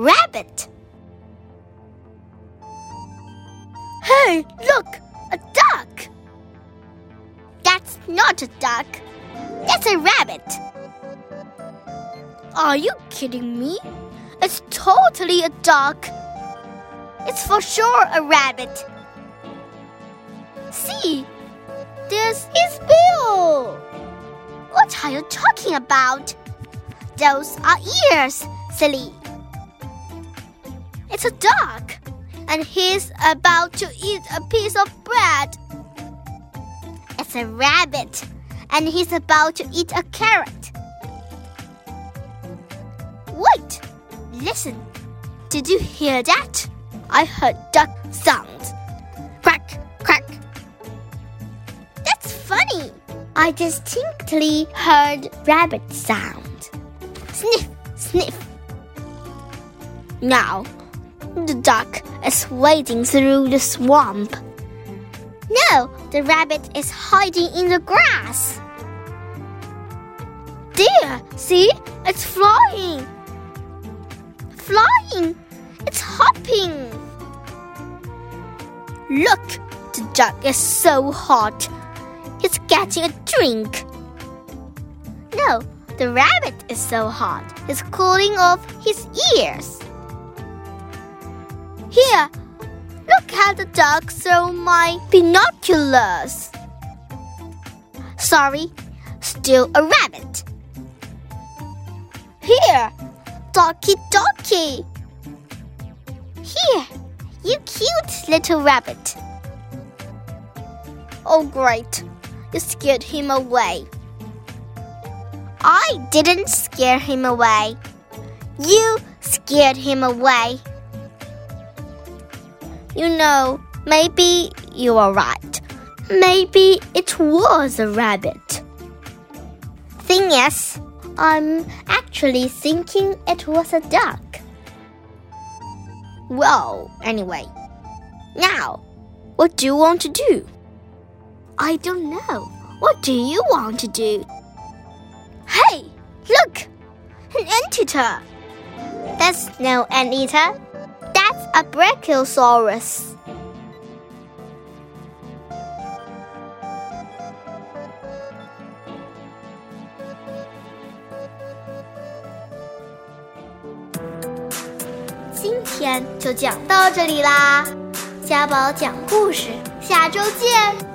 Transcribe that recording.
rabbit. Hey, look, a duck. That's not a duck. That's a rabbit. Are you kidding me? It's totally a duck. It's for sure a rabbit. See, there's his bill. What are you talking about? Those are ears, silly. It's a duck, and he's about to eat a piece of bread. It's a rabbit, and he's about to eat a carrot. Wait, listen. Did you hear that? I heard duck sounds. Quack, quack. That's funny. I distinctly heard rabbit sound. Sniff, sniff. Now, the duck is wading through the swamp. No, the rabbit is hiding in the grass. Dear, see, it's flying. Flying. It's hopping. Look, the duck is so hot. It's getting a drink. No, the rabbit is so hot. It's cooling off his ears. Here, look at the duck through my binoculars. Sorry, still a rabbit. Here, Docky Docky. Here, you cute little rabbit. Oh, great. You scared him away. I didn't scare him away. You scared him away. You know, maybe you are right. Maybe it was a rabbit. Thing is, I'm actually thinking it was a duck. Well, anyway, now, what do you want to do? I don't know. What do you want to do? Hey, look! An anteater! That's no anteater. A brachiosaurus. “今天就讲到这里啦，家宝讲故事，下周见。